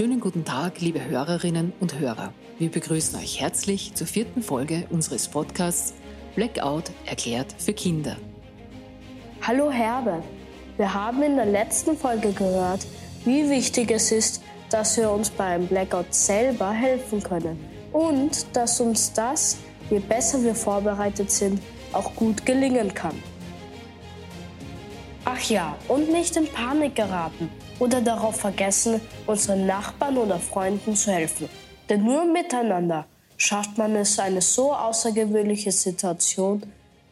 Schönen guten Tag, liebe Hörerinnen und Hörer. Wir begrüßen euch herzlich zur vierten Folge unseres Podcasts Blackout erklärt für Kinder. Hallo Herbert, wir haben in der letzten Folge gehört, wie wichtig es ist, dass wir uns beim Blackout selber helfen können und dass uns das, je besser wir vorbereitet sind, auch gut gelingen kann. Ach ja, und nicht in Panik geraten oder darauf vergessen, unseren Nachbarn oder Freunden zu helfen. Denn nur miteinander schafft man es, eine so außergewöhnliche Situation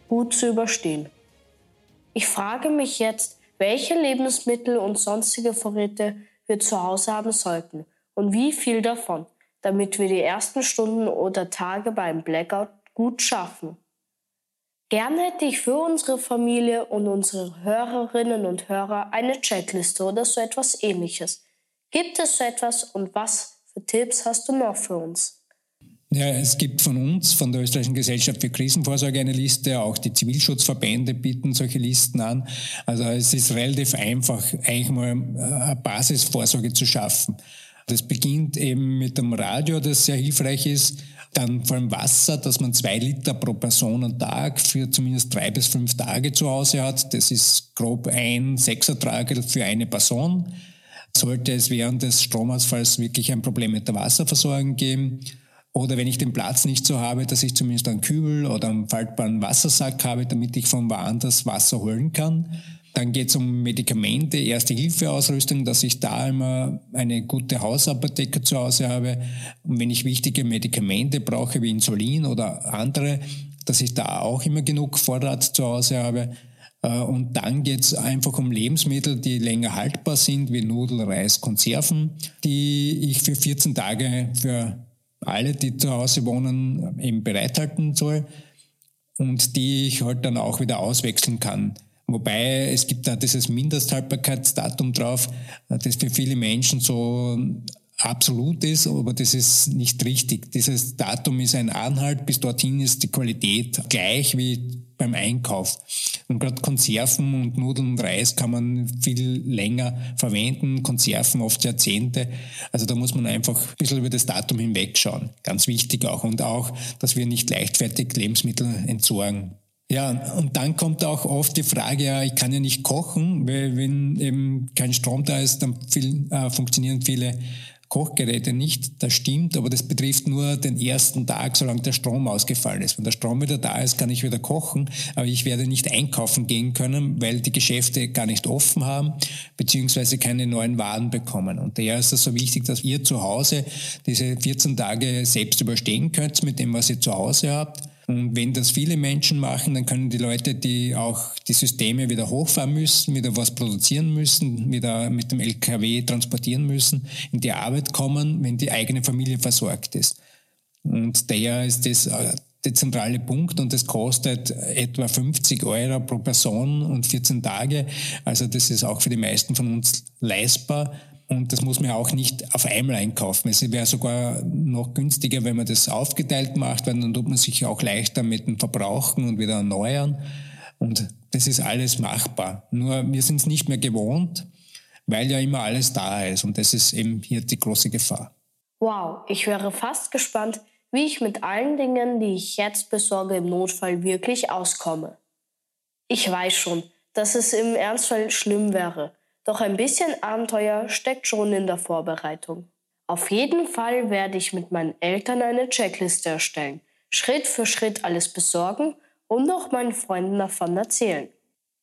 gut zu überstehen. Ich frage mich jetzt, welche Lebensmittel und sonstige Vorräte wir zu Hause haben sollten und wie viel davon, damit wir die ersten Stunden oder Tage beim Blackout gut schaffen. Gern hätte ich für unsere Familie und unsere Hörerinnen und Hörer eine Checkliste oder so etwas ähnliches. Gibt es so etwas und was für Tipps hast du noch für uns? Ja, es gibt von uns, von der Österreichischen Gesellschaft für Krisenvorsorge eine Liste, auch die Zivilschutzverbände bieten solche Listen an. Also es ist relativ einfach, eigentlich mal eine Basisvorsorge zu schaffen. Das beginnt eben mit dem Radio, das sehr hilfreich ist. Dann vor allem Wasser, dass man zwei Liter pro Person am Tag für zumindest drei bis fünf Tage zu Hause hat. Das ist grob ein Sechsertrag für eine Person. Sollte es während des Stromausfalls wirklich ein Problem mit der Wasserversorgung geben, oder wenn ich den Platz nicht so habe, dass ich zumindest einen Kübel oder einen faltbaren Wassersack habe, damit ich von woanders Wasser holen kann. Dann geht es um Medikamente, Erste-Hilfe-Ausrüstung, dass ich da immer eine gute Hausapotheke zu Hause habe. Und wenn ich wichtige Medikamente brauche, wie Insulin oder andere, dass ich da auch immer genug Vorrat zu Hause habe. Äh, und dann geht es einfach um Lebensmittel, die länger haltbar sind, wie Nudeln, Reis, Konserven, die ich für 14 Tage für alle, die zu Hause wohnen, eben bereithalten soll und die ich halt dann auch wieder auswechseln kann. Wobei es gibt da dieses Mindesthaltbarkeitsdatum drauf, das für viele Menschen so absolut ist, aber das ist nicht richtig. Dieses Datum ist ein Anhalt, bis dorthin ist die Qualität gleich wie beim Einkauf. Und gerade Konserven und Nudeln und Reis kann man viel länger verwenden, Konserven oft Jahrzehnte. Also da muss man einfach ein bisschen über das Datum hinwegschauen. Ganz wichtig auch. Und auch, dass wir nicht leichtfertig Lebensmittel entsorgen. Ja, und dann kommt auch oft die Frage, ja, ich kann ja nicht kochen, weil wenn eben kein Strom da ist, dann viel, äh, funktionieren viele Kochgeräte nicht. Das stimmt, aber das betrifft nur den ersten Tag, solange der Strom ausgefallen ist. Wenn der Strom wieder da ist, kann ich wieder kochen, aber ich werde nicht einkaufen gehen können, weil die Geschäfte gar nicht offen haben, beziehungsweise keine neuen Waren bekommen. Und daher ist es so wichtig, dass ihr zu Hause diese 14 Tage selbst überstehen könnt mit dem, was ihr zu Hause habt und wenn das viele Menschen machen, dann können die Leute, die auch die Systeme wieder hochfahren müssen, wieder was produzieren müssen, wieder mit dem LKW transportieren müssen, in die Arbeit kommen, wenn die eigene Familie versorgt ist. Und daher ist das äh, der zentrale Punkt und das kostet etwa 50 Euro pro Person und 14 Tage. Also das ist auch für die meisten von uns leistbar. Und das muss man auch nicht auf einmal einkaufen. Es wäre sogar noch günstiger, wenn man das aufgeteilt macht, weil dann tut man sich auch leichter mit dem Verbrauchen und wieder erneuern. Und das ist alles machbar. Nur wir sind es nicht mehr gewohnt, weil ja immer alles da ist. Und das ist eben hier die große Gefahr. Wow, ich wäre fast gespannt, wie ich mit allen Dingen, die ich jetzt besorge, im Notfall wirklich auskomme. Ich weiß schon, dass es im Ernstfall schlimm wäre. Doch ein bisschen Abenteuer steckt schon in der Vorbereitung. Auf jeden Fall werde ich mit meinen Eltern eine Checkliste erstellen, Schritt für Schritt alles besorgen und noch meinen Freunden davon erzählen.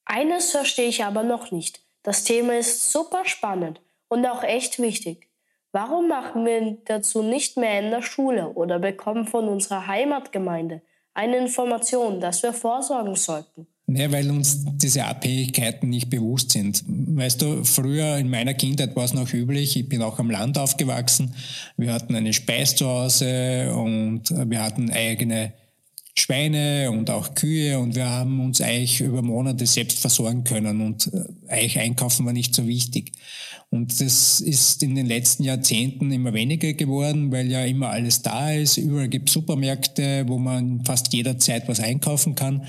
Eines verstehe ich aber noch nicht. Das Thema ist super spannend und auch echt wichtig. Warum machen wir dazu nicht mehr in der Schule oder bekommen von unserer Heimatgemeinde eine Information, dass wir vorsorgen sollten? Ja, weil uns diese Abhängigkeiten nicht bewusst sind. Weißt du, früher in meiner Kindheit war es noch üblich, ich bin auch am Land aufgewachsen, wir hatten eine Speis zu Hause und wir hatten eigene Schweine und auch Kühe und wir haben uns eigentlich über Monate selbst versorgen können und äh, eigentlich einkaufen war nicht so wichtig. Und das ist in den letzten Jahrzehnten immer weniger geworden, weil ja immer alles da ist. Überall gibt es Supermärkte, wo man fast jederzeit was einkaufen kann.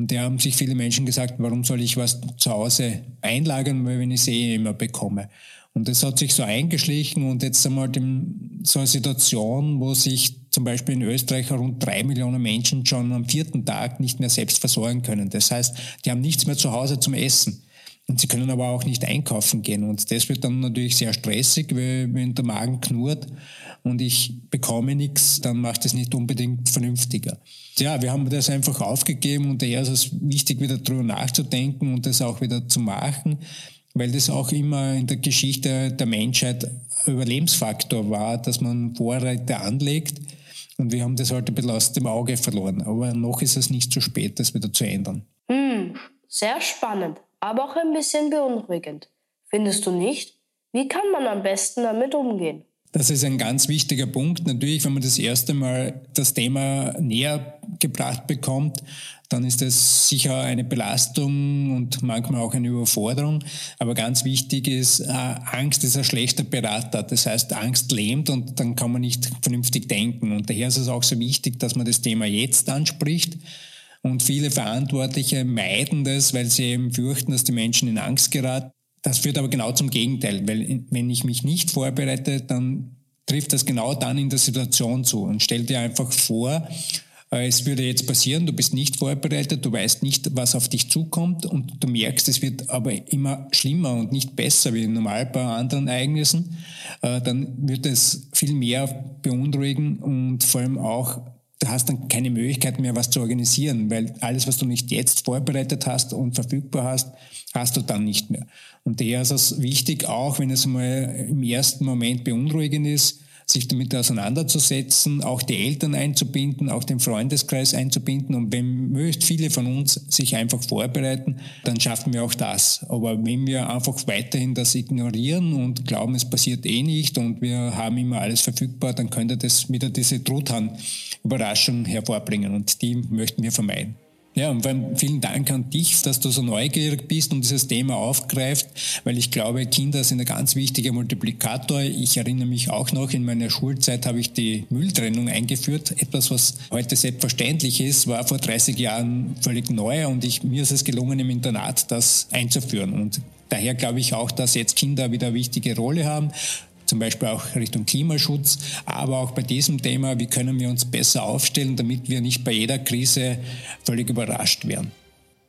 Und da haben sich viele Menschen gesagt, warum soll ich was zu Hause einlagern, wenn ich es eh immer bekomme. Und das hat sich so eingeschlichen und jetzt einmal so eine Situation, wo sich zum Beispiel in Österreich rund drei Millionen Menschen schon am vierten Tag nicht mehr selbst versorgen können. Das heißt, die haben nichts mehr zu Hause zum Essen. Und sie können aber auch nicht einkaufen gehen. Und das wird dann natürlich sehr stressig, weil wenn der Magen knurrt und ich bekomme nichts, dann macht es nicht unbedingt vernünftiger. Ja, wir haben das einfach aufgegeben und daher ist es wichtig, wieder drüber nachzudenken und das auch wieder zu machen, weil das auch immer in der Geschichte der Menschheit Überlebensfaktor war, dass man Vorräte anlegt. Und wir haben das halt ein bisschen aus dem Auge verloren. Aber noch ist es nicht zu spät, das wieder zu ändern. Hm, sehr spannend aber auch ein bisschen beunruhigend. Findest du nicht? Wie kann man am besten damit umgehen? Das ist ein ganz wichtiger Punkt. Natürlich, wenn man das erste Mal das Thema näher gebracht bekommt, dann ist das sicher eine Belastung und manchmal auch eine Überforderung. Aber ganz wichtig ist, äh, Angst ist ein schlechter Berater. Das heißt, Angst lähmt und dann kann man nicht vernünftig denken. Und daher ist es auch so wichtig, dass man das Thema jetzt anspricht und viele Verantwortliche meiden das, weil sie eben fürchten, dass die Menschen in Angst geraten. Das führt aber genau zum Gegenteil, weil wenn ich mich nicht vorbereite, dann trifft das genau dann in der Situation zu. Und stell dir einfach vor, äh, es würde jetzt passieren, du bist nicht vorbereitet, du weißt nicht, was auf dich zukommt und du merkst, es wird aber immer schlimmer und nicht besser wie normal bei anderen Ereignissen, äh, dann wird es viel mehr beunruhigen und vor allem auch du hast dann keine Möglichkeit mehr, was zu organisieren, weil alles, was du nicht jetzt vorbereitet hast und verfügbar hast, hast du dann nicht mehr. Und daher ist es wichtig, auch wenn es mal im ersten Moment beunruhigend ist, sich damit auseinanderzusetzen, auch die Eltern einzubinden, auch den Freundeskreis einzubinden. Und wenn möglichst viele von uns sich einfach vorbereiten, dann schaffen wir auch das. Aber wenn wir einfach weiterhin das ignorieren und glauben, es passiert eh nicht und wir haben immer alles verfügbar, dann könnte das wieder diese Truthahn-Überraschung hervorbringen. Und die möchten wir vermeiden. Ja, und vielen Dank an dich, dass du so neugierig bist und dieses Thema aufgreift, weil ich glaube, Kinder sind ein ganz wichtiger Multiplikator. Ich erinnere mich auch noch, in meiner Schulzeit habe ich die Mülltrennung eingeführt. Etwas, was heute selbstverständlich ist, war vor 30 Jahren völlig neu und ich, mir ist es gelungen, im Internat das einzuführen. Und daher glaube ich auch, dass jetzt Kinder wieder eine wichtige Rolle haben zum Beispiel auch Richtung Klimaschutz, aber auch bei diesem Thema, wie können wir uns besser aufstellen, damit wir nicht bei jeder Krise völlig überrascht werden.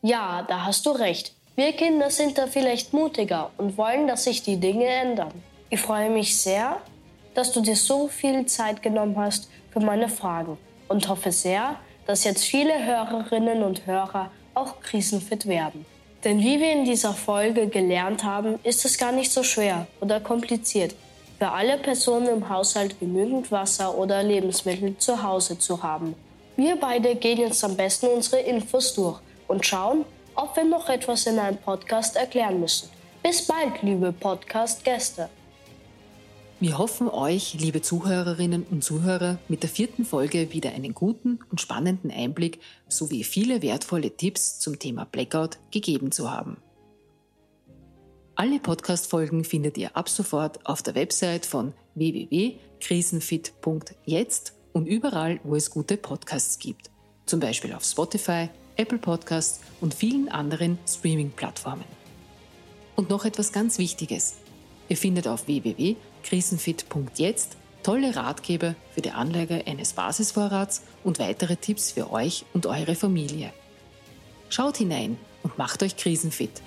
Ja, da hast du recht. Wir Kinder sind da vielleicht mutiger und wollen, dass sich die Dinge ändern. Ich freue mich sehr, dass du dir so viel Zeit genommen hast für meine Fragen und hoffe sehr, dass jetzt viele Hörerinnen und Hörer auch krisenfit werden. Denn wie wir in dieser Folge gelernt haben, ist es gar nicht so schwer oder kompliziert, für alle Personen im Haushalt genügend Wasser oder Lebensmittel zu Hause zu haben. Wir beide gehen jetzt am besten unsere Infos durch und schauen, ob wir noch etwas in einem Podcast erklären müssen. Bis bald, liebe Podcast-Gäste. Wir hoffen euch, liebe Zuhörerinnen und Zuhörer, mit der vierten Folge wieder einen guten und spannenden Einblick sowie viele wertvolle Tipps zum Thema Blackout gegeben zu haben. Alle Podcast-Folgen findet ihr ab sofort auf der Website von www.krisenfit.jetzt und überall, wo es gute Podcasts gibt. Zum Beispiel auf Spotify, Apple Podcasts und vielen anderen Streaming-Plattformen. Und noch etwas ganz Wichtiges. Ihr findet auf www.krisenfit.jetzt tolle Ratgeber für die Anlage eines Basisvorrats und weitere Tipps für euch und eure Familie. Schaut hinein und macht euch krisenfit.